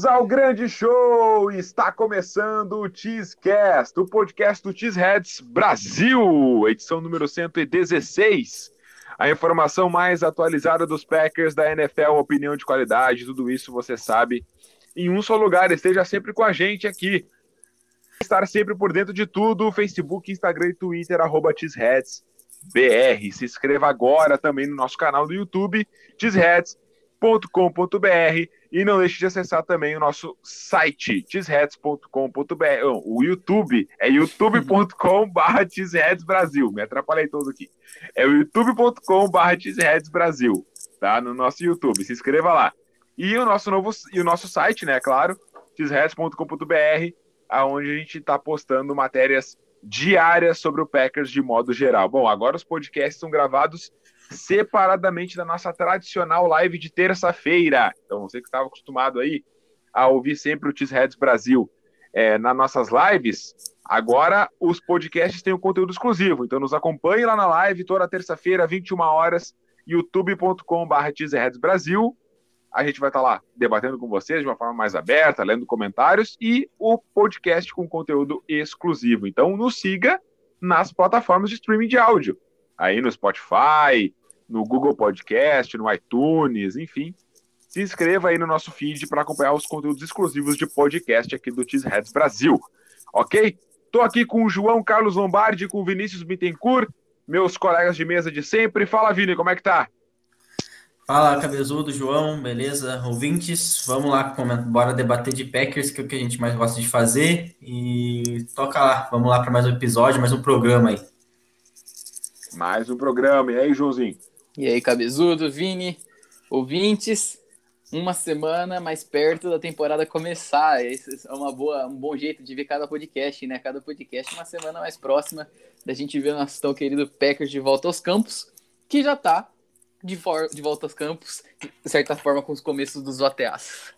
Bem-vindos ao grande show! Está começando o Cheesecast, o podcast do Cheeseheads Brasil, edição número 116. A informação mais atualizada dos Packers da NFL, opinião de qualidade, tudo isso você sabe em um só lugar. Esteja sempre com a gente aqui. Estar sempre por dentro de tudo: Facebook, Instagram e Twitter, arroba Cheeseheads BR. Se inscreva agora também no nosso canal do YouTube, cheeseheads.com.br e não deixe de acessar também o nosso site, cheeseheads.com.br. O YouTube é youtube.com.br cheeseheadsbrasil. Me atrapalhei todo aqui. É o youtube.com.br tá? No nosso YouTube. Se inscreva lá. E o nosso novo e o nosso site, né, claro, cheeseheads.com.br, aonde a gente está postando matérias diárias sobre o Packers de modo geral. Bom, agora os podcasts são gravados separadamente da nossa tradicional live de terça-feira. Então, você que estava acostumado aí a ouvir sempre o Cheeseheads Brasil é, nas nossas lives, agora os podcasts têm um conteúdo exclusivo. Então, nos acompanhe lá na live toda terça-feira, 21 horas, youtube.com.br Brasil. A gente vai estar lá debatendo com vocês de uma forma mais aberta, lendo comentários e o podcast com conteúdo exclusivo. Então, nos siga nas plataformas de streaming de áudio. Aí no Spotify, no Google Podcast, no iTunes, enfim. Se inscreva aí no nosso feed para acompanhar os conteúdos exclusivos de podcast aqui do Cheeseheads Brasil. Ok? Estou aqui com o João Carlos Lombardi, com o Vinícius Bittencourt, meus colegas de mesa de sempre. Fala, Vini, como é que tá? Fala, cabezudo, João, beleza? Ouvintes, vamos lá, bora debater de Packers, que é o que a gente mais gosta de fazer. E toca lá, vamos lá para mais um episódio, mais um programa aí. Mais um programa. E aí, Joãozinho? E aí, cabezudo, Vini, ouvintes, uma semana mais perto da temporada começar. Esse é uma boa, um bom jeito de ver cada podcast, né? Cada podcast uma semana mais próxima da gente ver o nosso tão querido Packers de volta aos campos, que já tá de, de volta aos campos, de certa forma, com os começos dos OTAs.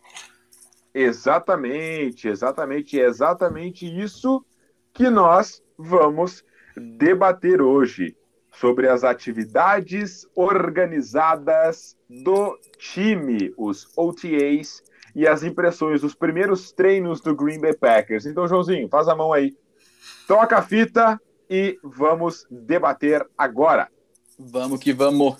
Exatamente, exatamente, exatamente isso que nós vamos debater hoje sobre as atividades organizadas do time, os OTAs e as impressões dos primeiros treinos do Green Bay Packers. Então, Joãozinho, faz a mão aí, toca a fita e vamos debater agora. Vamos que vamos.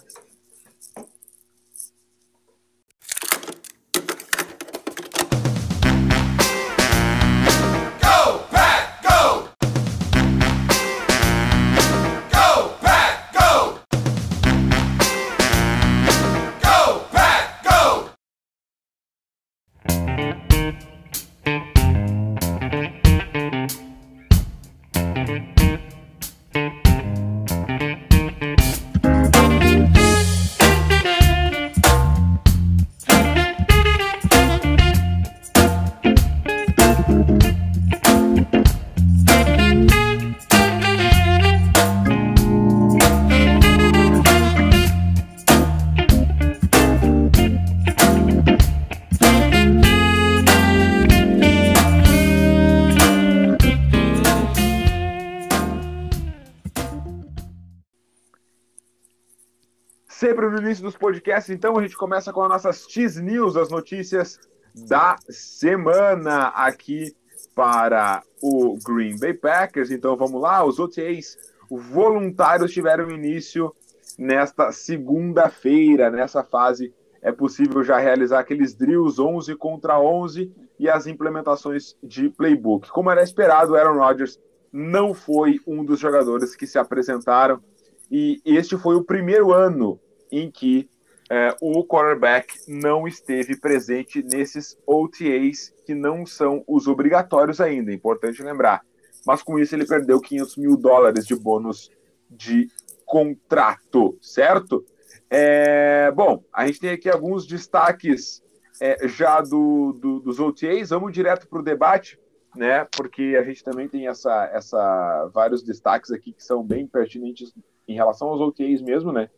Início dos podcasts, então, a gente começa com as nossas X News, as notícias da semana aqui para o Green Bay Packers. Então, vamos lá, os OTAs voluntários tiveram início nesta segunda-feira. Nessa fase, é possível já realizar aqueles drills 11 contra 11 e as implementações de playbook. Como era esperado, Aaron Rodgers não foi um dos jogadores que se apresentaram e este foi o primeiro ano em que é, o quarterback não esteve presente nesses OTAs que não são os obrigatórios ainda, é importante lembrar. Mas com isso ele perdeu 500 mil dólares de bônus de contrato, certo? É, bom, a gente tem aqui alguns destaques é, já do, do, dos OTAs. Vamos direto para o debate, né? Porque a gente também tem essa, essa vários destaques aqui que são bem pertinentes em relação aos OTAs mesmo, né?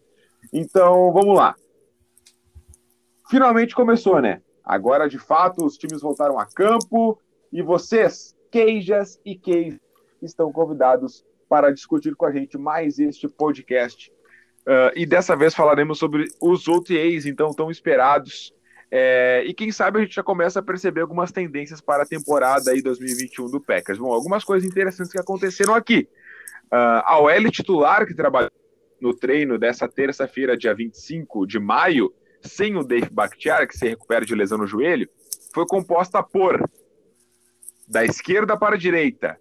Então, vamos lá. Finalmente começou, né? Agora, de fato, os times voltaram a campo e vocês, queijas e queijas, estão convidados para discutir com a gente mais este podcast. Uh, e dessa vez falaremos sobre os OTAs, então, tão esperados É, e quem sabe a gente já começa a perceber algumas tendências para a temporada aí 2021 do Packers. Bom, algumas coisas interessantes que aconteceram aqui. Uh, a OL titular que trabalhou no treino dessa terça-feira, dia 25 de maio, sem o Dave Bakhtiari, que se recupera de lesão no joelho, foi composta por da esquerda para a direita,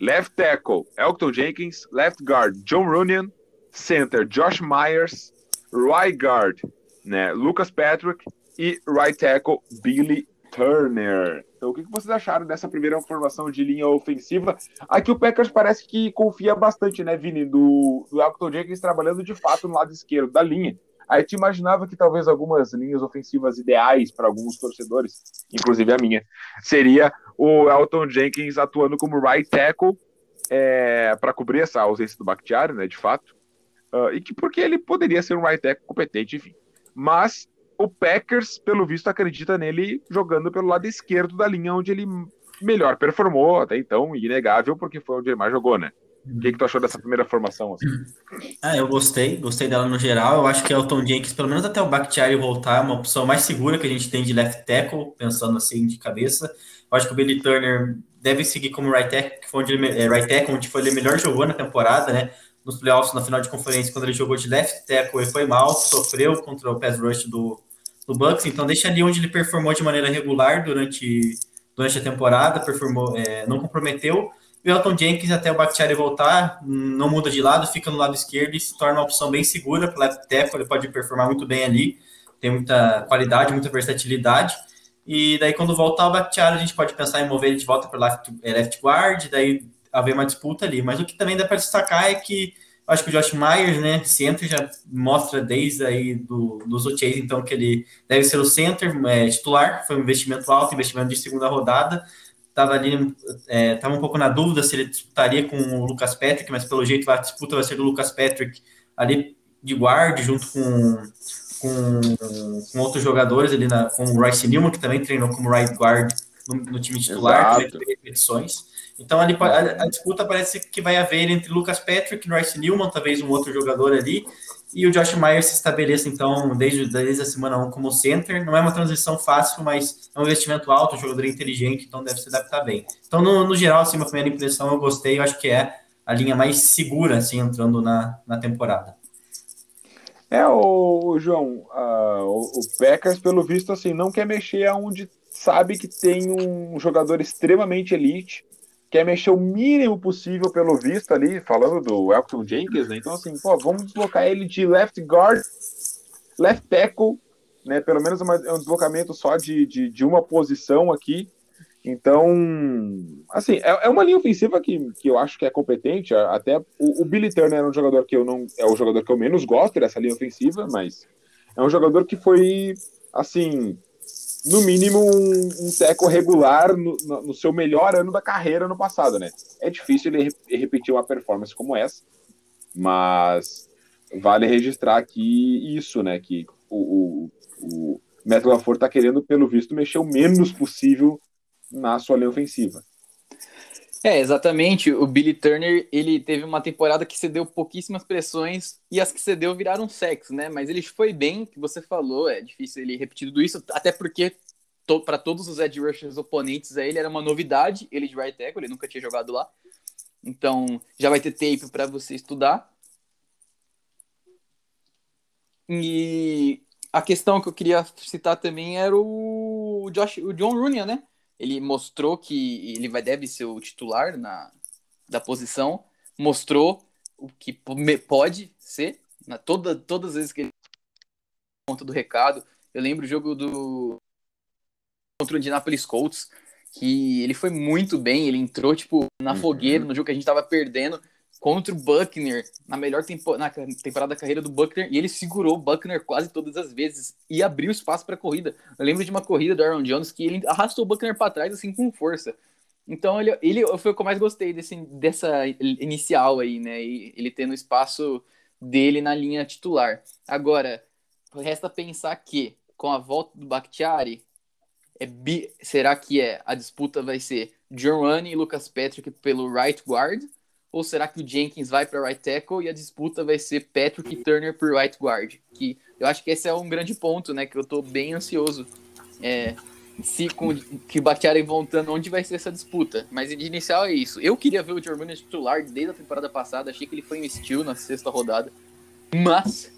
left tackle Elton Jenkins, left guard John Runyan, center Josh Myers, right guard né, Lucas Patrick e right tackle Billy Turner. Então, o que vocês acharam dessa primeira formação de linha ofensiva? Aqui o Packers parece que confia bastante, né, Vini, do, do Elton Jenkins trabalhando de fato no lado esquerdo da linha. Aí te imaginava que talvez algumas linhas ofensivas ideais para alguns torcedores, inclusive a minha, seria o Elton Jenkins atuando como right tackle é, para cobrir essa ausência do Bakhtiari, né, de fato, uh, e que porque ele poderia ser um right tackle competente, enfim. Mas o Packers, pelo visto, acredita nele jogando pelo lado esquerdo da linha, onde ele melhor performou até então, inegável, porque foi onde ele mais jogou, né? O que, que tu achou dessa primeira formação? Assim? Ah, eu gostei, gostei dela no geral. Eu acho que é o Tom Jenkins, pelo menos até o Bakhtiari voltar, é uma opção mais segura que a gente tem de left tackle, pensando assim de cabeça. Eu acho que o Billy Turner deve seguir como right tackle, onde ele, é, right tackle, onde foi ele melhor jogou na temporada, né? Nos playoffs, na final de conferência, quando ele jogou de left tackle, ele foi mal, sofreu contra o pass rush do, do Bucks. Então deixa ali onde ele performou de maneira regular durante, durante a temporada, performou, é, não comprometeu o Elton Jenkins, até o Bakhtiari voltar, não muda de lado, fica no lado esquerdo e se torna uma opção bem segura para o left tackle, ele pode performar muito bem ali, tem muita qualidade, muita versatilidade. E daí, quando voltar o Bakhtiari, a gente pode pensar em mover ele de volta para left, eh, left guard, daí haver uma disputa ali. Mas o que também dá para destacar é que acho que o Josh Myers, né, center, já mostra desde aí do, dos OTAs, então, que ele deve ser o center é, titular, foi um investimento alto, investimento de segunda rodada, estava ali, estava é, um pouco na dúvida se ele disputaria com o Lucas Patrick, mas pelo jeito a disputa vai ser do Lucas Patrick ali de guarda, junto com, com, com, outros jogadores ali, na, com o Royce Newman, que também treinou como right guard no, no time titular, que vai ter repetições. Então ali, a, a, disputa parece que vai haver entre Lucas Patrick, Royce Newman, talvez um outro jogador ali, e o Josh Myers se estabeleça, então, desde, desde a semana 1 como center. Não é uma transição fácil, mas é um investimento alto, um jogador inteligente, então deve se adaptar bem. Então, no, no geral, assim, uma primeira impressão eu gostei, eu acho que é a linha mais segura, assim, entrando na, na temporada. É, o, João, uh, o, o Packers, pelo visto, assim, não quer mexer aonde sabe que tem um jogador extremamente elite, quer mexer o mínimo possível pelo visto ali, falando do Elton Jenkins, né? Então, assim, pô, vamos deslocar ele de left guard, left tackle, né? Pelo menos uma, é um deslocamento só de, de, de, uma posição aqui. Então, assim, é, é, uma linha ofensiva que, que eu acho que é competente. Até o, o Billy Turner é um jogador que eu não. É o jogador que eu menos gosto dessa linha ofensiva, mas é um jogador que foi, assim, no mínimo, um, um teco regular no, no, seu melhor ano da carreira no passado, né? É difícil ele repetir uma performance como essa, mas vale registrar aqui isso, né? Que o, o, o Matt LaFleur tá querendo, pelo visto, mexer o menos possível na sua linha ofensiva. É, exatamente. O Billy Turner, ele teve uma temporada que cedeu pouquíssimas pressões e as que cedeu viraram sexo, né? Mas ele foi bem, que você falou, é difícil ele repetir tudo isso, até porque to, para todos os edge rushers oponentes a ele era uma novidade, ele de right tackle, ele nunca tinha jogado lá. Então, já vai ter tape para você estudar. E a questão que eu queria citar também era o Josh, o John Rooney, né? Ele mostrou que ele vai deve ser o titular na, da posição, mostrou o que pode ser, na, toda, todas as vezes que ele conta do recado. Eu lembro o jogo do contra o Indianapolis Colts, que ele foi muito bem, ele entrou tipo na uhum. fogueira no jogo que a gente tava perdendo contra o Buckner, na melhor tempo, na temporada da carreira do Buckner, e ele segurou o Buckner quase todas as vezes e abriu espaço para a corrida. Eu lembro de uma corrida do Aaron Jones que ele arrastou o Buckner para trás assim com força. Então ele, ele foi o que eu mais gostei desse, dessa inicial aí, né? E ele tendo espaço dele na linha titular. Agora, resta pensar que com a volta do Bakhtiari, é bi, será que é a disputa vai ser John e Lucas Patrick pelo right guard ou será que o Jenkins vai para right tackle e a disputa vai ser Patrick Turner por right guard? Que eu acho que esse é um grande ponto, né? Que eu estou bem ansioso é, se com que Bakhtiari voltando, onde vai ser essa disputa. Mas de inicial é isso. Eu queria ver o Germano titular desde a temporada passada, achei que ele foi um steal na sexta rodada. Mas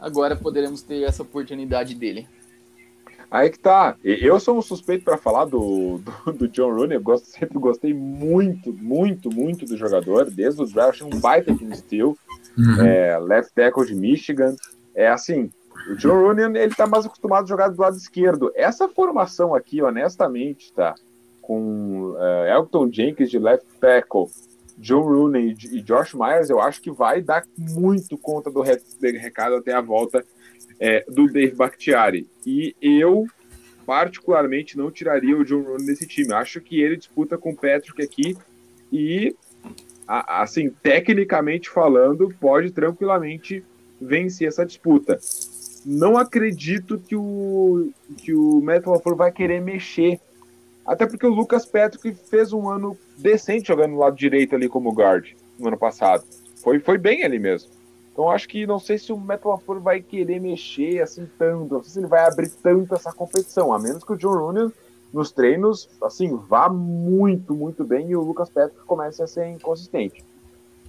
agora poderemos ter essa oportunidade dele. Aí que tá. Eu sou um suspeito para falar do, do, do, John Rooney. Eu gosto, sempre gostei muito, muito, muito do jogador. Desde o draft, um baita de steel. Uhum. É, left tackle de Michigan. É assim, o John Rooney, ele tá mais acostumado a jogar do lado esquerdo. Essa formação aqui, honestamente, tá? Com uh, Elton Jenkins de left tackle, John Rooney e Josh Myers, eu acho que vai dar muito conta do recado até a volta é, do Dave Bakhtiari. E eu, particularmente, não tiraria o John Rooney desse time. Acho que ele disputa com o Patrick aqui e, assim, tecnicamente falando, pode tranquilamente vencer essa disputa não acredito que o, que o Matt LaFleur vai querer mexer. Até porque o Lucas Patrick fez um ano decente jogando no lado direito ali como guard no ano passado. Foi, foi bem ali mesmo. Então acho que não sei se o Matt LaFleur vai querer mexer assim tanto. Não sei se ele vai abrir tanto essa competição. A menos que o John Rooney nos treinos, assim, vá muito, muito bem e o Lucas Patrick comece a ser inconsistente.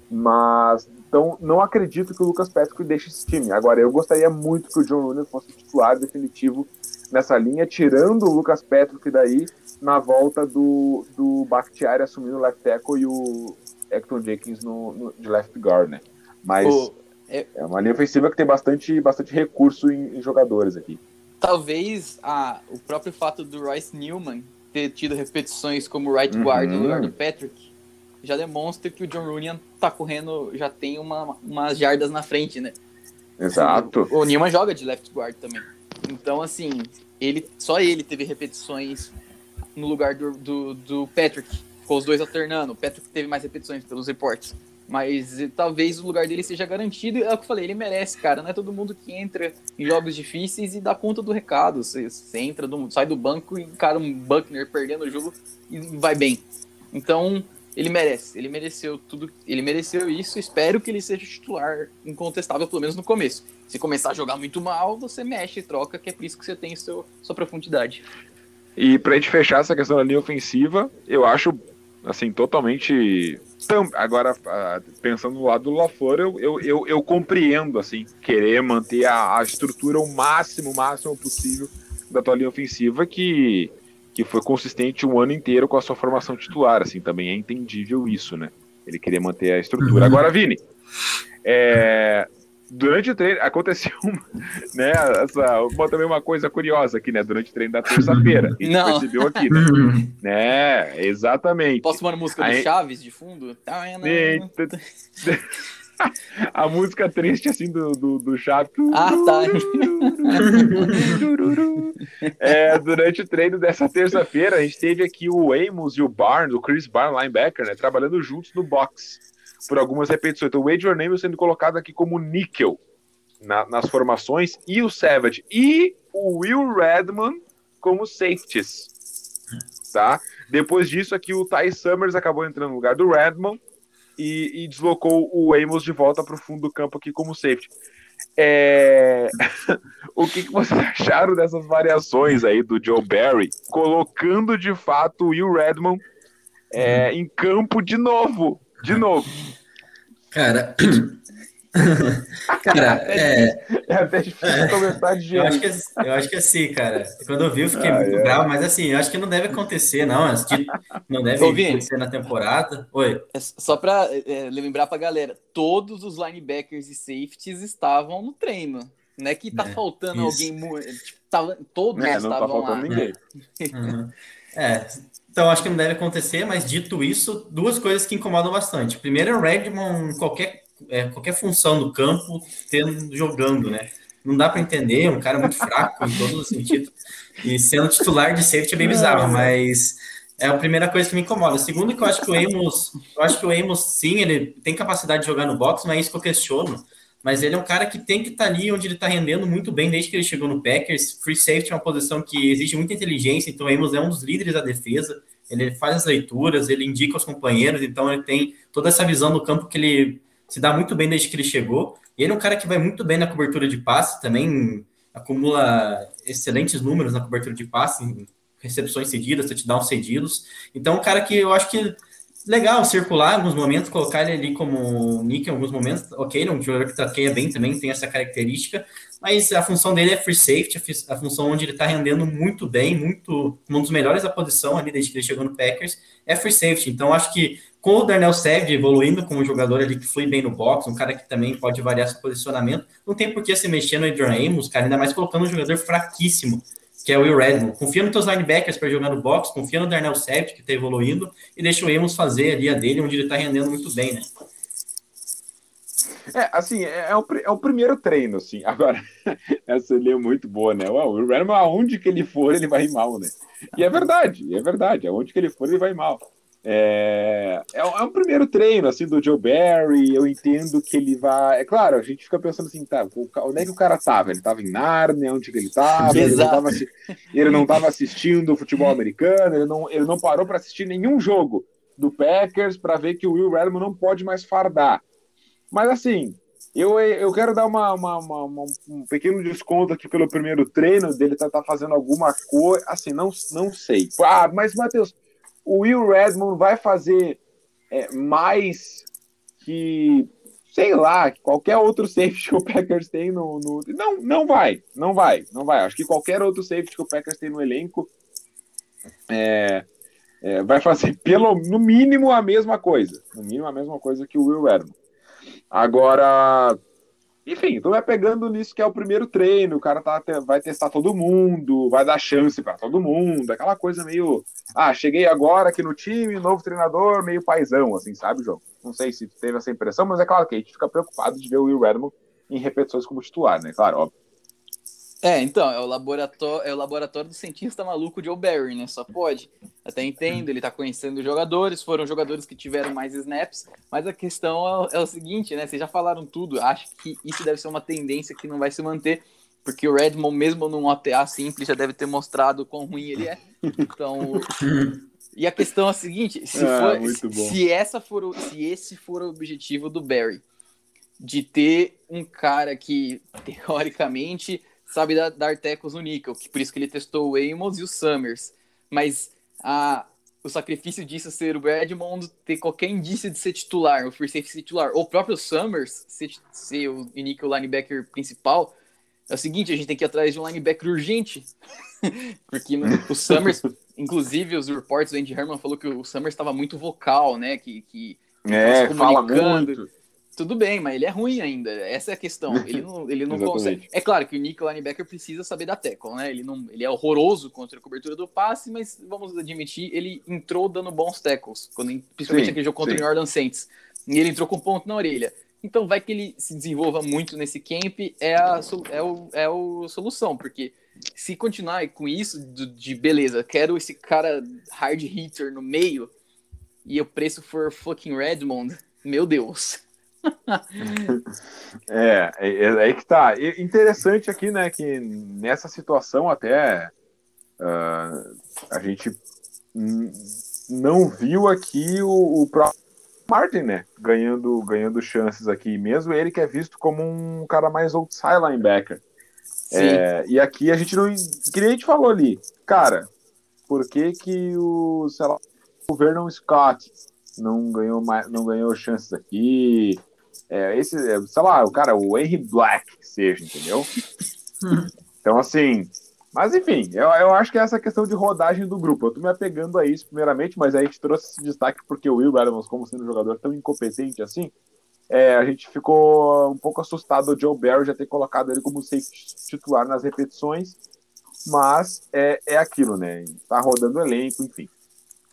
Mas então não acredito que o Lucas Patrick deixe esse time. Agora, eu gostaria muito que o John Rooney fosse titular definitivo nessa linha, tirando o Lucas Patrick daí na volta do, do Bakhtiari assumindo o left tackle e o Hector Jenkins no, no, de left guard, né? Mas oh, é... é... uma linha ofensiva que tem bastante, bastante recurso em, em jogadores aqui. Talvez a, o próprio fato do Royce Newman ter tido repetições como right guard uhum. no lugar do Patrick já demonstra que o John Rooney tá correndo, já tem uma, umas jardas na frente, né? Exato. O, o Newman joga de left guard também. Então, assim, ele só ele teve repetições no lugar do, do, do Patrick. com os dois alternando. O Patrick teve mais repetições pelos reportes. Mas talvez o lugar dele seja garantido. É o que eu falei, ele merece, cara. Não é todo mundo que entra em jogos difíceis e dá conta do recado. Você, você entra, do, sai do banco e encara um Buckner perdendo o jogo e vai bem. Então, ele merece, ele mereceu tudo, ele mereceu isso. Espero que ele seja titular incontestável, pelo menos no começo. Se começar a jogar muito mal, você mexe e troca, que é por isso que você tem seu, sua profundidade. E pra gente fechar essa questão da linha ofensiva, eu acho, assim, totalmente. Agora, pensando no lado do LaFleur, eu, eu, eu, eu compreendo, assim, querer manter a, a estrutura o máximo, o máximo possível da tua linha ofensiva, que que foi consistente um ano inteiro com a sua formação titular, assim, também é entendível isso, né? Ele queria manter a estrutura. Uhum. Agora, Vini, é, durante o treino aconteceu né, essa, uma, também uma coisa curiosa aqui, né? Durante o treino da terça-feira. A gente Não. percebeu aqui, né? né? Exatamente. Posso pôr a música Aí... do Chaves de fundo? a música triste, assim, do, do, do Chaves. Ah, tá. é, durante o treino dessa terça-feira, a gente teve aqui o Amos e o Barnes, o Chris Barnes, linebacker, né, trabalhando juntos no box por algumas repetições. Então, o Wade Name sendo colocado aqui como níquel na, nas formações, e o Savage e o Will Redman como safeties. Tá? Depois disso, aqui o Ty Summers acabou entrando no lugar do Redman e, e deslocou o Amos de volta para o fundo do campo aqui como safety. É... o que, que vocês acharam dessas variações aí do Joe Barry, colocando de fato o Will Redmond é, em campo de novo? De novo. Cara, cara, é. É até difícil é, conversar de jeito. Eu acho, que, eu acho que assim, cara, quando eu vi, eu fiquei ah, muito é. bravo, mas assim, eu acho que não deve acontecer, não. Não deve Ô, acontecer na temporada. Oi. É só pra é, lembrar pra galera: todos os linebackers e safeties estavam no treino. Não é que tá é, faltando isso. alguém. Tipo, tava, todos é, estavam não tá faltando lá. ninguém. Uhum. É, então acho que não deve acontecer, mas dito isso, duas coisas que incomodam bastante. Primeiro é o Redmond, qualquer é, qualquer função do campo tendo, jogando, né? Não dá para entender, é um cara muito fraco em todos os sentidos. E sendo titular de safety é bem bizarro, mas é a primeira coisa que me incomoda. Segundo, que eu acho que o Amos, eu acho que o Amos, sim, ele tem capacidade de jogar no box, não é isso que eu questiono. Mas ele é um cara que tem que estar tá ali onde ele está rendendo muito bem desde que ele chegou no Packers. Free safety é uma posição que exige muita inteligência, então Amos é um dos líderes da defesa. Ele faz as leituras, ele indica os companheiros, então ele tem toda essa visão do campo que ele se dá muito bem desde que ele chegou. E ele é um cara que vai muito bem na cobertura de passe, também acumula excelentes números na cobertura de passe, recepções cedidas, touchdowns cedidos. Então, um cara que eu acho que legal circular em alguns momentos, colocar ele ali como nick em alguns momentos, ok, um jogador que traqueia bem também, tem essa característica, mas a função dele é free safety, a função onde ele está rendendo muito bem, muito, um dos melhores da posição ali desde que ele chegou no Packers, é free safety, então acho que com o Darnell Savage evoluindo como jogador ali que foi bem no box, um cara que também pode variar seu posicionamento, não tem por que se mexer no Adrian Amos, cara, ainda mais colocando um jogador fraquíssimo, que é o Will Redmond. Confia nos teus linebackers para jogar no box, confia no Darnell Savage, que está evoluindo, e deixa o Amos fazer ali a dele, onde ele está rendendo muito bem, né? É, assim, é, é, o, é o primeiro treino, assim. Agora, essa ali é muito boa, né? o Will Redmond, aonde que ele for, ele vai mal, né? E é verdade, é verdade. Aonde que ele for, ele vai mal. É, é, é, um primeiro treino, assim, do Joe Barry, eu entendo que ele vai... É claro, a gente fica pensando assim, tá, onde é que o cara tava? Ele tava em Narnia, onde que ele tava? Ele não tava, ele não tava assistindo futebol americano, ele não, ele não parou para assistir nenhum jogo do Packers para ver que o Will Redmond não pode mais fardar. Mas, assim, eu, eu quero dar uma, uma, uma, um pequeno desconto aqui pelo primeiro treino dele tá, tá fazendo alguma coisa, assim, não, não sei. Ah, mas, Matheus o Will Redmond vai fazer é, mais que, sei lá, qualquer outro safety que o Packers tem no, no, Não, não vai, não vai, não vai. Acho que qualquer outro safety que o Packers tem no elenco é, é, vai fazer, pelo, no mínimo, a mesma coisa. No mínimo, a mesma coisa que o Will Redmond. Agora, enfim, tu vai pegando nisso que é o primeiro treino, o cara tá, vai testar todo mundo, vai dar chance para todo mundo, aquela coisa meio. Ah, cheguei agora aqui no time, novo treinador, meio paizão, assim, sabe, João? Não sei se teve essa impressão, mas é claro que a gente fica preocupado de ver o Will Redmond em repetições como titular, né? Claro, óbvio. É, então, é o laboratório, é o laboratório do cientista maluco Joe Barry, né? Só pode. Até entendo, ele tá conhecendo jogadores, foram jogadores que tiveram mais snaps, mas a questão é, é, o seguinte, né? Vocês já falaram tudo, acho que isso deve ser uma tendência que não vai se manter, porque o Redmond, mesmo num OTA simples, já deve ter mostrado quão ruim ele é. Então. e a questão é a seguinte: se, ah, for, se, essa for, se esse for o objetivo do Barry, de ter um cara que, teoricamente sabe dar, dar tecos no níquel, que por isso que ele testou o Amos e o Summers. Mas a, o sacrifício disso ser o Redmond ter qualquer indício de ser titular, o free safety titular, ou o próprio Summers ser, ser o níquel linebacker principal, é o seguinte, a gente tem que ir atrás de um linebacker urgente. Porque no, o Summers, inclusive os reports do Andy Herman falou que o Summers estava muito vocal, né? Que, que é, fala muito. Tudo bem, mas ele é ruim ainda. Essa é a questão. Ele não, ele não consegue. É claro que o Nick linebacker precisa saber da tackle, né? Ele, não, ele é horroroso contra a cobertura do passe, mas vamos admitir, ele entrou dando bons tackles, quando, principalmente sim, aquele jogo contra sim. o New Orleans Saints. E ele entrou com ponto na orelha. Então vai que ele se desenvolva muito nesse camp, é a, é o, é o solução, porque se continuar com isso, de, de beleza, quero esse cara hard hitter no meio, e o preço for fucking Redmond, meu Deus. é, é, é, aí que tá. E interessante aqui, né, que nessa situação até uh, a gente não viu aqui o, o próprio Martin, né, ganhando, ganhando chances aqui, mesmo ele que é visto como um cara mais outside linebacker. É, e aqui a gente não. Que nem a gente falou ali, cara, por que que o, sei lá, o Vernon Scott não ganhou, mais, não ganhou chances aqui? É, esse, é, sei lá, o cara, o Henry Black, que seja, entendeu? então, assim, mas enfim, eu, eu acho que é essa questão de rodagem do grupo. Eu tô me apegando a isso, primeiramente, mas aí a gente trouxe esse destaque porque o Will Adams, como sendo um jogador tão incompetente assim, é, a gente ficou um pouco assustado o Joe Barry já ter colocado ele como safety titular nas repetições, mas é, é aquilo, né? Tá rodando elenco, enfim.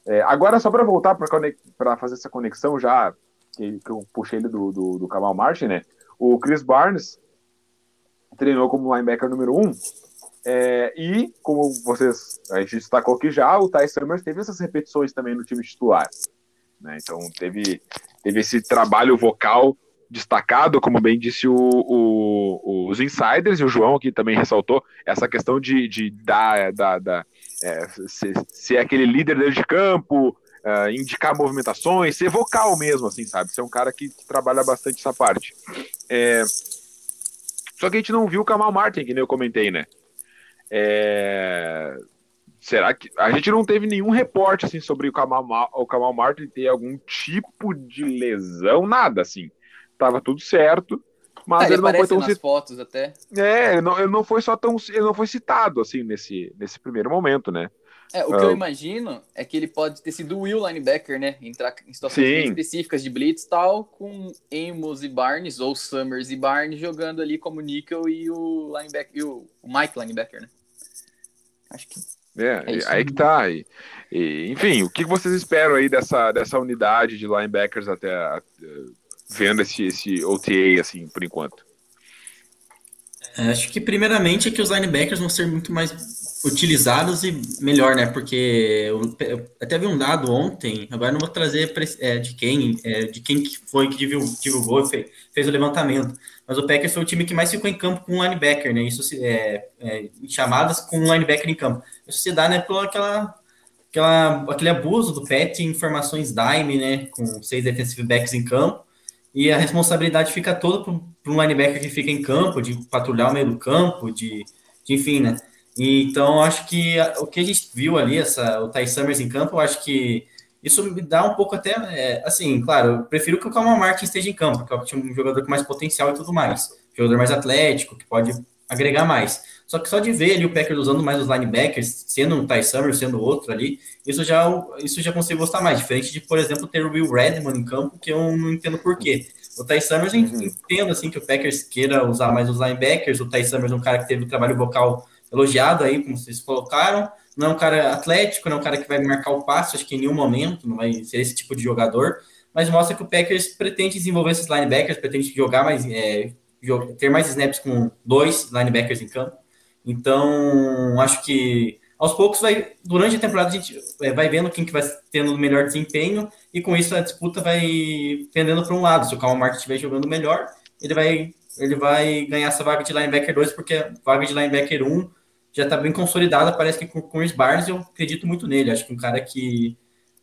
É, agora, só para voltar para fazer essa conexão já que, que eu puxei ele do, do, do Kamal Martin, né? O Chris Barnes treinou como linebacker número um, é, e, como vocês, a gente destacou aqui já, o Ty Summers teve essas repetições também no time titular. Né? Então, teve, teve esse trabalho vocal destacado, como bem disse o, o, os insiders, e o João aqui também ressaltou essa questão de, de dar, da, da é, ser, ser, aquele líder dentro de campo, uh, indicar movimentações, ser vocal mesmo, assim, sabe? Ser um cara que, que trabalha bastante essa parte. É... Só que a gente não viu o Kamal Martin, que nem eu comentei, né? É... Será que a gente não teve nenhum reporte assim sobre o Kamal, o Kamal Martin ter algum tipo de lesão, nada assim. Tava tudo certo, mas Ah, ele, não foi tão citado. fotos até. É, ele não, ele não foi só tão, ele não foi citado assim nesse, nesse primeiro momento, né? É, o que eu imagino é que ele pode ter sido o Will linebacker, né? Entrar em situações Sim. específicas de blitz e tal, com Amos e Barnes, ou Summers e Barnes jogando ali como nickel e o linebacker, e o, Mike linebacker, né? Acho que É, É aí que tá. E, e, enfim, o que vocês esperam aí dessa, dessa unidade de linebackers até a- vendo esse, esse OTA assim por enquanto? É, Acho que primeiramente é que os linebackers vão ser muito mais utilizados e melhor, né? Porque eu, eu até vi um dado ontem, agora não vou trazer é, de quem, é, de quem que foi que divulgou, e fe- fez o levantamento. Mas o Packers foi o time que mais ficou em campo com um linebacker, né? Isso se- é, é, chamadas com um linebacker em campo. Isso se dá, né, por aquela, aquela, aquele abuso do Pet em informações dime, né? Com seis defensive backs em campo. E a responsabilidade fica toda para um linebacker que fica em campo, de patrulhar o meio do campo, de, de enfim, né? E, então, acho que o que a gente viu ali, essa, o Ty Summers em campo, eu acho que isso me dá um pouco até, é, assim, claro, eu prefiro que o Calma Martin esteja em campo, porque é um jogador com mais potencial e tudo mais. Jogador mais atlético, que pode agregar mais. Só que só de ver ali o Packers usando mais os linebackers, sendo um Ty Summers, sendo outro ali, isso já, isso já consigo gostar mais. Diferente de, por exemplo, ter o Will Redmond em campo, que eu não entendo por quê. O Ty Summers, eu Uhum. entendo assim que o Packers queira usar mais os linebackers. O Ty Summers é um cara que teve o trabalho vocal elogiado aí, como vocês colocaram. Não é um cara atlético, não é um cara que vai marcar o passe, acho que em nenhum momento, não vai ser esse tipo de jogador. Mas mostra que o Packers pretende desenvolver esses linebackers, pretende jogar mais, é, ter mais snaps com dois linebackers em campo. Então, acho que aos poucos vai, durante a temporada a gente é, vai vendo quem que vai tendo o melhor desempenho e com isso a disputa vai pendendo para um lado. Se o Calma Martin estiver jogando melhor, ele vai ele vai ganhar essa vaga de linebacker 2 porque a vaga de linebacker 1 já está bem consolidada, parece que com, o Chris Barnes eu acredito muito nele. Acho que um cara que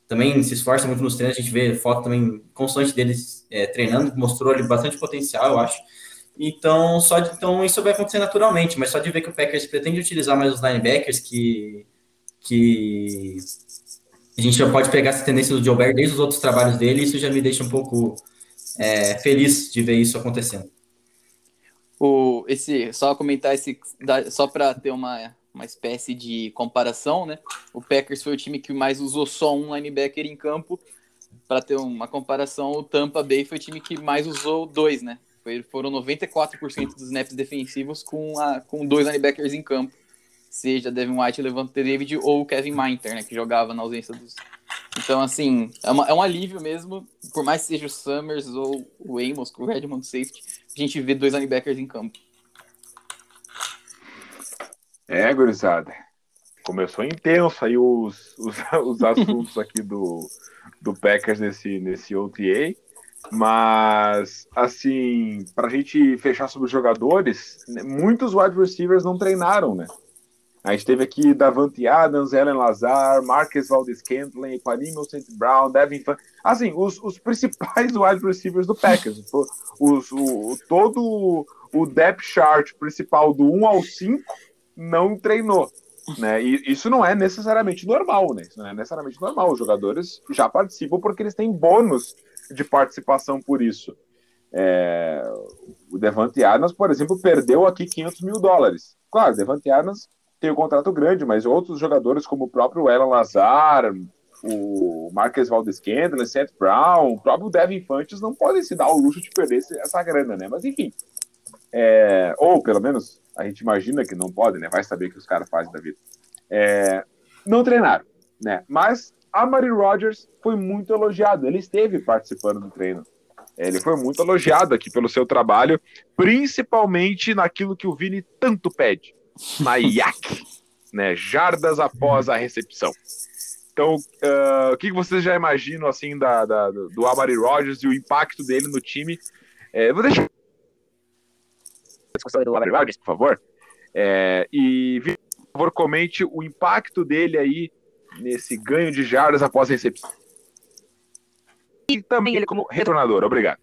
também se esforça muito nos treinos, a gente vê foto também constante deles é, treinando, mostrou ali bastante potencial, eu acho. Então, só de, então isso vai acontecer naturalmente, mas só de ver que o Packers pretende utilizar mais os linebackers, que, que a gente já pode pegar essa tendência do Joe desde os outros trabalhos dele, isso já me deixa um pouco é, feliz de ver isso acontecendo. O, esse, só comentar esse, só para ter uma, uma espécie de comparação, né? O Packers foi o time que mais usou só um linebacker em campo. Para ter uma comparação, o Tampa Bay foi o time que mais usou dois, né? Foi, foram 94% dos snaps defensivos com, a, com dois linebackers em campo. Seja Devin White, Levante David ou Kevin Minter, né? Que jogava na ausência dos. Então, assim, é, uma- é um alívio mesmo. Por mais que seja o Summers ou o Amos, o Redmond Safety, a gente vê dois linebackers em campo. É, gurizada. Começou intenso aí os, os, os assuntos aqui do, do Packers nesse, nesse OTA. Mas, assim, para a gente fechar sobre os jogadores, né, muitos wide receivers não treinaram, né? A gente teve aqui Davante Adams, Ellen Lazar, Marques Valdez Scantling, Equanimous St. Brown, Devin Fan. Assim, os, os principais wide receivers do Packers. Os, o, todo o depth chart principal do 1 ao 5 não treinou. Né? E isso não é necessariamente normal, né? Isso não é necessariamente normal. Os jogadores já participam porque eles têm bônus de participação por isso. É... O Devante Adams, por exemplo, perdeu aqui 500 mil dólares. Claro, Devante Adams tem um contrato grande, mas outros jogadores, como o próprio Elan Lazar, o Marques Valdez Kendall, Seth Brown, o próprio Devin Fantes não podem se dar o luxo de perder essa grana, né? Mas enfim. É... Ou pelo menos a gente imagina que não podem, né? Vai saber o que os caras fazem da vida. É... Não treinaram, né? Mas a Mary Rogers foi muito elogiado. Ele esteve participando do treino. Ele foi muito elogiado aqui pelo seu trabalho, principalmente naquilo que o Vini tanto pede, na IAC, né? Jardas após a recepção. Então, uh, o que vocês já imaginam assim da, da, do Amari Rogers e o impacto dele no time? É, vou deixar a discussão do Amari Rogers, por favor. É, e, por favor, comente o impacto dele aí nesse ganho de jardas após a recepção. E também ele como retornador. Obrigado.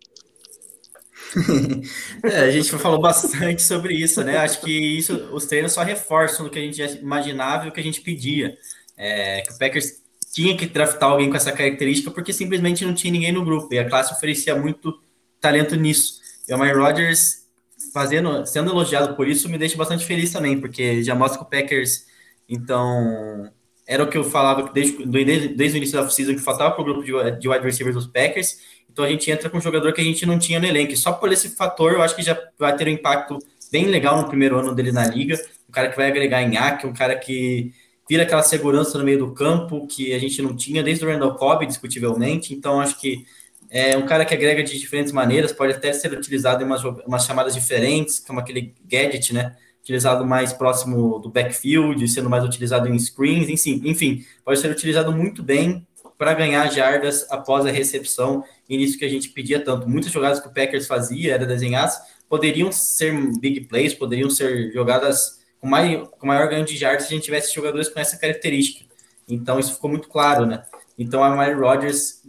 É, a gente falou bastante sobre isso, né? Acho que isso, os treinos só reforçam o que a gente imaginava e o que a gente pedia. É, que o Packers tinha que draftar alguém com essa característica porque simplesmente não tinha ninguém no grupo e a classe oferecia muito talento nisso. E o Mike Rodgers fazendo, sendo elogiado por isso me deixa bastante feliz também, porque já mostra que o Packers, então, era o que eu falava desde, desde, desde o início da off-season que faltava para o grupo de, de wide receivers dos Packers então a gente entra com um jogador que a gente não tinha no elenco. Só por esse fator, eu acho que já vai ter um impacto bem legal no primeiro ano dele na liga. Um cara que vai agregar em hack, um cara que vira aquela segurança no meio do campo que a gente não tinha desde o Randall Cobb, discutivelmente. Então acho que é um cara que agrega de diferentes maneiras, pode até ser utilizado em umas, umas chamadas diferentes, como aquele gadget, né? Utilizado mais próximo do backfield, sendo mais utilizado em screens, enfim, enfim, pode ser utilizado muito bem para ganhar jardas após a recepção, e nisso que a gente pedia tanto. Muitas jogadas que o Packers fazia, era desenhadas, poderiam ser big plays, poderiam ser jogadas com, mais, com maior ganho de jardas se a gente tivesse jogadores com essa característica. Então, isso ficou muito claro, né? Então, a Mary Rodgers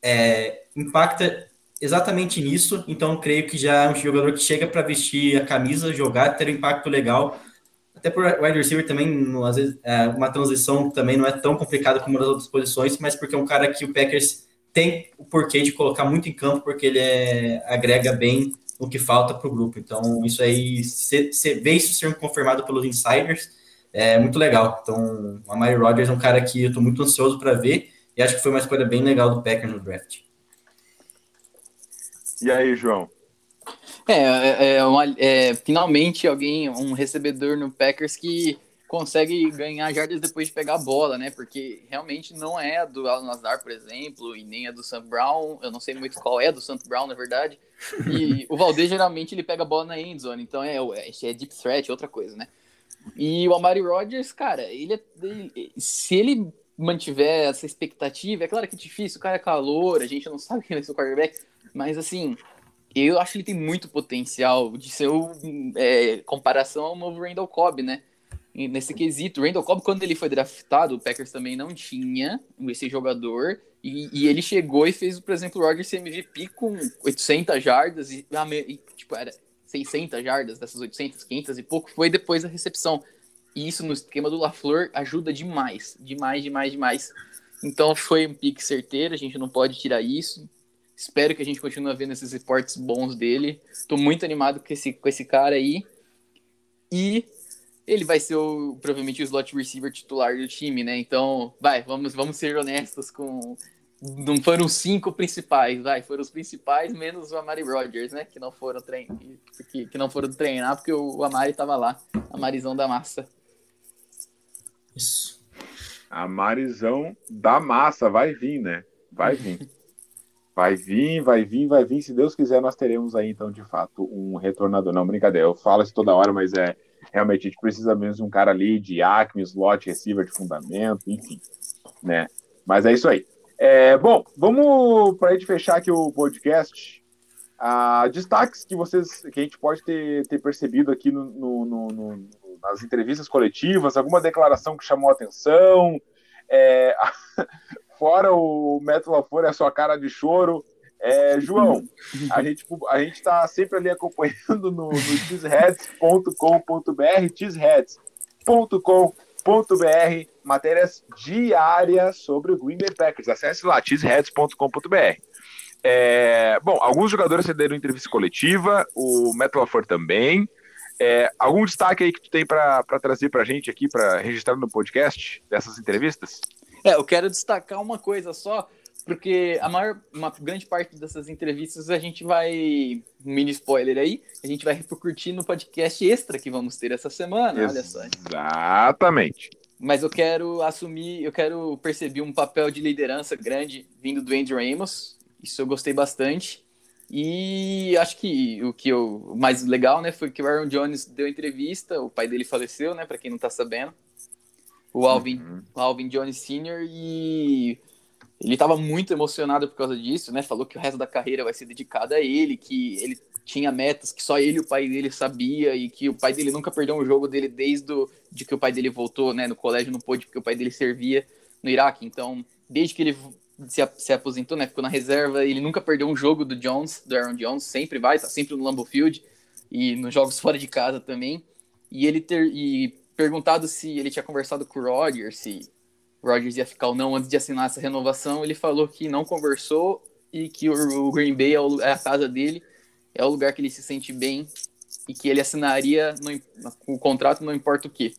é, impacta exatamente nisso. Então, creio que já é um jogador que chega para vestir a camisa, jogar, ter um impacto legal até por wide receiver também, às vezes, é, uma transição também não é tão complicada como nas outras posições, mas porque é um cara que o Packers tem o porquê de colocar muito em campo, porque ele é, agrega bem o que falta para o grupo. Então, isso aí, se, ver isso sendo confirmado pelos insiders, é muito legal. Então, a Mary Rodgers é um cara que eu estou muito ansioso para ver, e acho que foi uma escolha bem legal do Packers no draft. E aí, João? É, é, é, uma, é, finalmente alguém, um recebedor no Packers que consegue ganhar jardas depois de pegar a bola, né? Porque realmente não é a do Alan Lazar, por exemplo, e nem a do Sam Brown. Eu não sei muito qual é a do Sam Brown, na verdade. E o Valdez geralmente ele pega a bola na end zone, então é, é, é deep threat, outra coisa, né? E o Amari Rodgers, cara, ele, é, ele, se ele mantiver essa expectativa, é claro que é difícil, o cara é calor, a gente não sabe quem vai ser o quarterback, mas assim, eu acho que ele tem muito potencial de ser é, comparação ao novo Randall Cobb, né? nesse quesito, o Randall Cobb, quando ele foi draftado, o Packers também não tinha esse jogador, e, e ele chegou e fez, por exemplo, o Rodgers ser MVP com 800 jardas, e, e, tipo, era 600 jardas dessas 800, 500 e pouco, foi depois da recepção. E isso no esquema do LaFleur ajuda demais, demais, demais, demais. Então foi um pique certeiro, a gente não pode tirar isso. Espero que a gente continue vendo esses reportes bons dele. Tô muito animado com esse, com esse cara aí. E ele vai ser o, provavelmente o slot receiver titular do time, né? Então, vai, vamos, vamos ser honestos com. Não foram os cinco principais, vai, foram os principais, menos o Amari Rogers, né? Que não foram treinar, que, que não foram treinar porque o Amari tava lá, a Marizão da massa. Isso. A Marizão da massa vai vir, né? Vai vir. Vai vir, vai vir, vai vir. Se Deus quiser, nós teremos aí, então, de fato, um retornador. Não, brincadeira, eu falo isso toda hora, mas é realmente a gente precisa mesmo de um cara ali de acme, slot, receiver de fundamento, enfim, né? Mas é isso aí. É, bom, vamos para a gente fechar aqui o podcast. Ah, destaques que vocês, que a gente pode ter, ter percebido aqui no, no, no, nas entrevistas coletivas, alguma declaração que chamou a atenção. É, fora o Metro LaFora, a sua cara de choro. É, João, a gente a está sempre ali acompanhando no, no cheeseheads.com.br, matérias diárias sobre o Green Bay Packers. Acesse lá, cheeseheads.com.br. É, bom, alguns jogadores cederam entrevista coletiva, o Matt LaFleur também. É, algum destaque aí que tu tem para trazer para a gente aqui, para registrar no podcast dessas entrevistas? É, eu quero destacar uma coisa só, porque a maior, uma grande parte dessas entrevistas a gente vai, um mini spoiler aí, a gente vai repercutir no podcast extra que vamos ter essa semana, olha só. Exatamente. Mas eu quero assumir, eu quero perceber um papel de liderança grande vindo do Andrew Amos, isso eu gostei bastante. E acho que o que eu, o mais legal, né, foi que o Aaron Jones deu entrevista, o pai dele faleceu, né, para quem não tá sabendo o Alvin, uhum. Alvin Jones Sr. e ele estava muito emocionado por causa disso, né? Falou que o resto da carreira vai ser dedicado a ele, que ele tinha metas que só ele e o pai dele sabia e que o pai dele nunca perdeu um jogo dele desde do, de que o pai dele voltou, né? No colégio não pôde porque o pai dele servia no Iraque. Então, desde que ele se, se aposentou, né? Ficou na reserva. Ele nunca perdeu um jogo do Jones, do Aaron Jones, sempre vai, tá sempre no Lambeau Field e nos jogos fora de casa também. E ele ter e perguntado se ele tinha conversado com o Rodgers, se o Rodgers ia ficar ou não antes de assinar essa renovação, ele falou que não conversou e que o, Green Bay é, é, a casa dele, é o lugar que ele se sente bem e que ele assinaria no, o contrato não importa o que.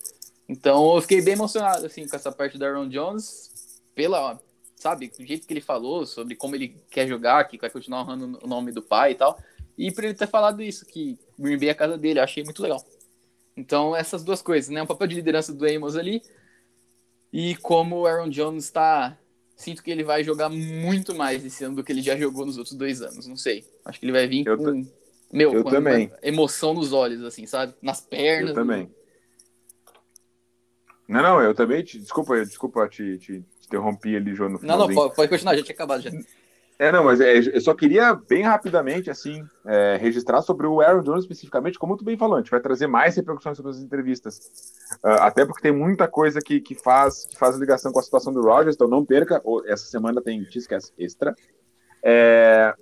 Então eu fiquei bem emocionado assim com essa parte do Aaron Jones pela sabe, do jeito que ele falou sobre como ele quer jogar, que vai continuar honrando o nome do pai e tal. E por ele ter falado isso, que Green Bay é a casa dele, eu achei muito legal. Então, essas duas coisas, né? O papel de liderança do Amos ali e como o Aaron Jones está. Sinto que ele vai jogar muito mais esse ano do que ele já jogou nos outros dois anos. Não sei. Acho que ele vai vir eu com. Meu, eu também. emoção nos olhos, assim, sabe? Nas pernas. Eu também. Não, não, eu também. Te, desculpa, desculpa te, te, interrompi ali, João, no final. Não, não, pode, continuar, já tinha acabado já. É, não, mas é, eu só queria bem rapidamente, assim, é, registrar sobre o Aaron Jones especificamente, como tu bem falou, a gente vai trazer mais repercussões sobre as entrevistas. Uh, até porque tem muita coisa que, que, faz, que faz ligação com a situação do Rogers, então não perca, essa semana tem Tiscast Extra. É,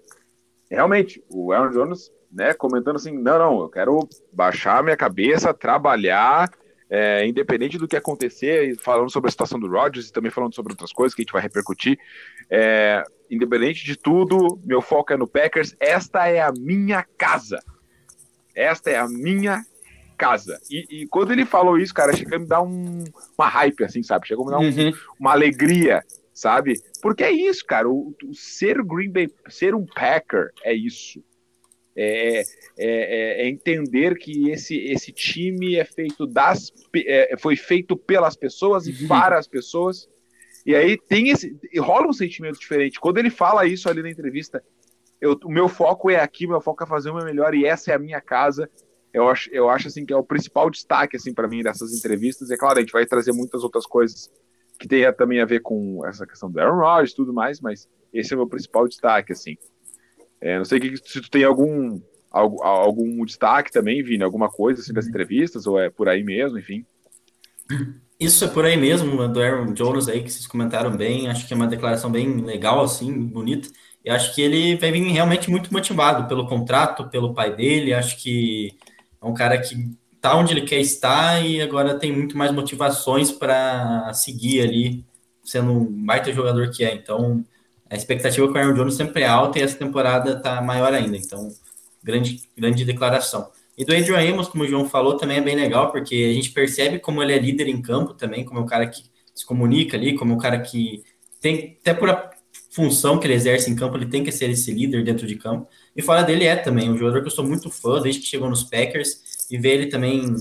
realmente, o Aaron Jones, né, comentando assim, não, não, eu quero baixar minha cabeça, trabalhar, é, independente do que acontecer, falando sobre a situação do Rodgers e também falando sobre outras coisas que a gente vai repercutir, é, independente de tudo, meu foco é no Packers. Esta é a minha casa. Esta é a minha casa. E, e quando ele falou isso, cara, chega a me dar um, uma hype, assim, sabe? Chegou a me dar um, uhum. uma alegria, sabe? Porque é isso, cara. O, o ser Green Bay, ser um Packer é isso. É, é, é, é, entender que esse, esse time é feito das é, foi feito pelas pessoas e uhum. para as pessoas. E aí tem esse rola um sentimento diferente. Quando ele fala isso ali na entrevista eu, o meu foco é aqui meu foco é fazer o meu melhor e essa é a minha casa. Eu acho, eu acho assim que é o principal destaque assim para mim dessas entrevistas. É claro a gente vai trazer muitas outras coisas que tenha também a ver com essa questão do Aaron Rodgers e tudo mais mas esse é o meu principal destaque assim é, não sei se tu tem algum, algum, algum destaque também, Vini, alguma coisa assim das uhum. entrevistas, ou é por aí mesmo, enfim. Isso é por aí mesmo, do Aaron Jones aí, que vocês comentaram bem, acho que é uma declaração bem legal, assim, bonita, e acho que ele vai vir realmente muito motivado pelo contrato, pelo pai dele, acho que é um cara que tá onde ele quer estar e agora tem muito mais motivações para seguir ali, sendo um baita jogador que é, então a expectativa com o Aaron Jones sempre é alta e essa temporada está maior ainda. Então, grande, grande declaração. E do Adrian Amos, como o João falou, também é bem legal, porque a gente percebe como ele é líder em campo também, como é um cara que se comunica ali, como é um cara que tem, até por a função que ele exerce em campo, ele tem que ser esse líder dentro de campo. E fora dele é também um jogador que eu sou muito fã desde que chegou nos Packers, e ver ele também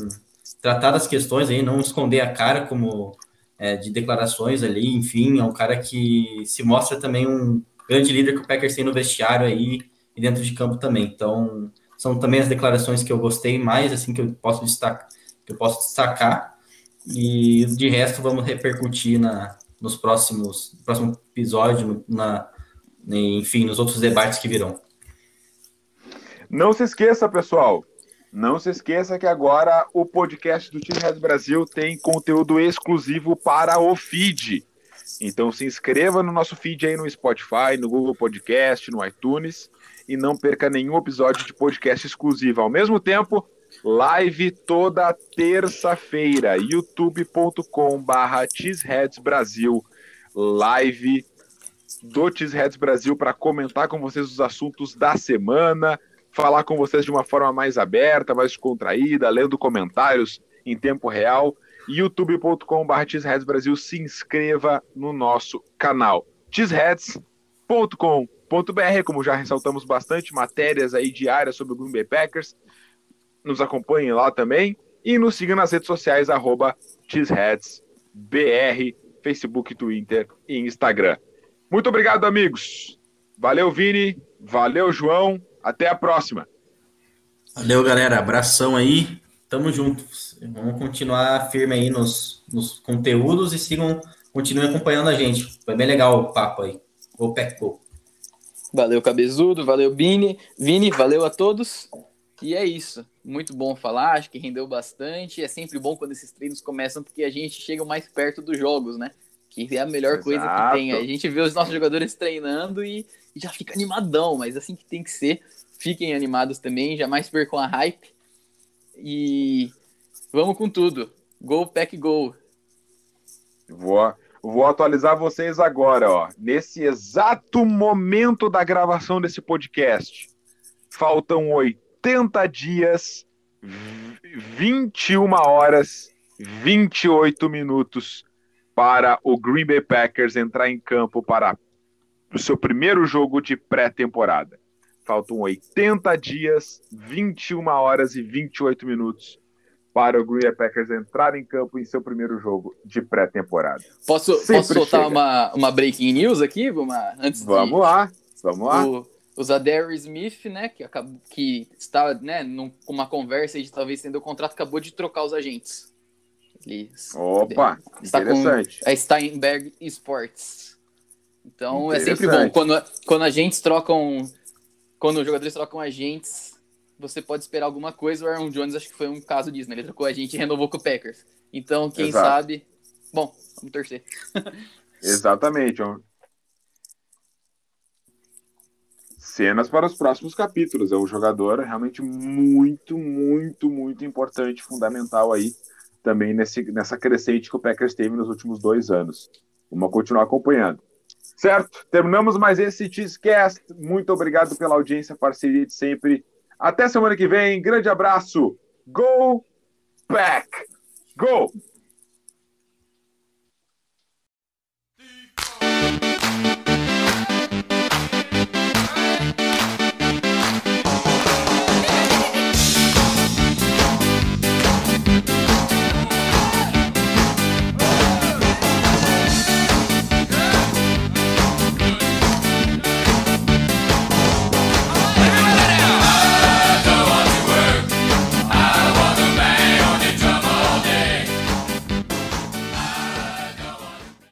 tratar das questões aí, não esconder a cara como é, de declarações ali, enfim, é um cara que se mostra também um grande líder que o Packers tem no vestiário aí e dentro de campo também. Então, são também as declarações que eu gostei mais, assim, que eu posso destacar, que eu posso destacar. E de resto, vamos repercutir na, nos próximos próximo episódio, na, enfim, nos outros debates que virão. Não se esqueça, pessoal, não se esqueça que agora o podcast do Time Red Brasil tem conteúdo exclusivo para o feed. Então se inscreva no nosso feed aí no Spotify, no Google Podcast, no iTunes e não perca nenhum episódio de podcast exclusivo. Ao mesmo tempo, live toda terça-feira, youtube.com/barra Brasil, live do Cheeseheads Brasil para comentar com vocês os assuntos da semana falar com vocês de uma forma mais aberta, mais descontraída, lendo comentários em tempo real. youtube.com.br Brasil, se inscreva no nosso canal. cheeseheads.com.br, como já ressaltamos bastante, matérias aí diárias sobre o Green Bay Packers. Nos acompanhem lá também e nos siga nas redes sociais, arroba Facebook, Twitter e Instagram. Muito obrigado, amigos. Valeu, Vini. Valeu, João. Até a próxima. Valeu, galera. Abração aí. Tamo juntos. Vamos continuar firme aí nos, nos conteúdos e sigam, continuem acompanhando a gente. Foi bem legal o papo aí. Go Pack Go. Valeu, Cabezudo. Valeu, Vini. Vini, valeu a todos. E é isso. Muito bom falar, acho que rendeu bastante. É sempre bom quando esses treinos começam, porque a gente chega mais perto dos jogos, né? Que é a melhor Exato. coisa que tem. A gente vê os nossos jogadores treinando e, e já fica animadão, mas assim que tem que ser. Fiquem animados também, jamais percam a hype. E vamos com tudo. Gol, pack, gol. Vou, vou atualizar vocês agora, ó. Nesse exato momento da gravação desse podcast, faltam 80 dias, 21 horas, 28 minutos para o Green Bay Packers entrar em campo para o seu primeiro jogo de pré-temporada. Faltam 80 dias, 21 horas e 28 minutos para o Green Bay Packers entrar em campo em seu primeiro jogo de pré-temporada. Posso, Sempre posso soltar chega. uma, uma breaking news aqui? Uma, antes Vamos de, lá, vamos lá. O, o Smith, né, que, acabou, que está né, uma conversa de talvez estender o contrato, acabou de trocar os agentes. Ele Opa, está com interessante. a Steinberg Sports. Então é sempre bom. Interessante. Quando, quando agentes trocam. Quando os jogadores trocam agentes, você pode esperar alguma coisa. O Aaron Jones acho que foi um caso disso, né? Ele trocou a gente e renovou com o Packers. Então, quem Exato. sabe. Bom, vamos torcer. Exatamente. Cenas para os próximos capítulos. É um jogador realmente muito, muito, muito importante, fundamental aí também nesse, nessa crescente que o Packers teve nos últimos dois anos. Vamos continuar acompanhando. Certo? Terminamos mais esse Cheesecast. Muito obrigado pela audiência, parceria de sempre. Até semana que vem. Grande abraço. Go Pack! Go!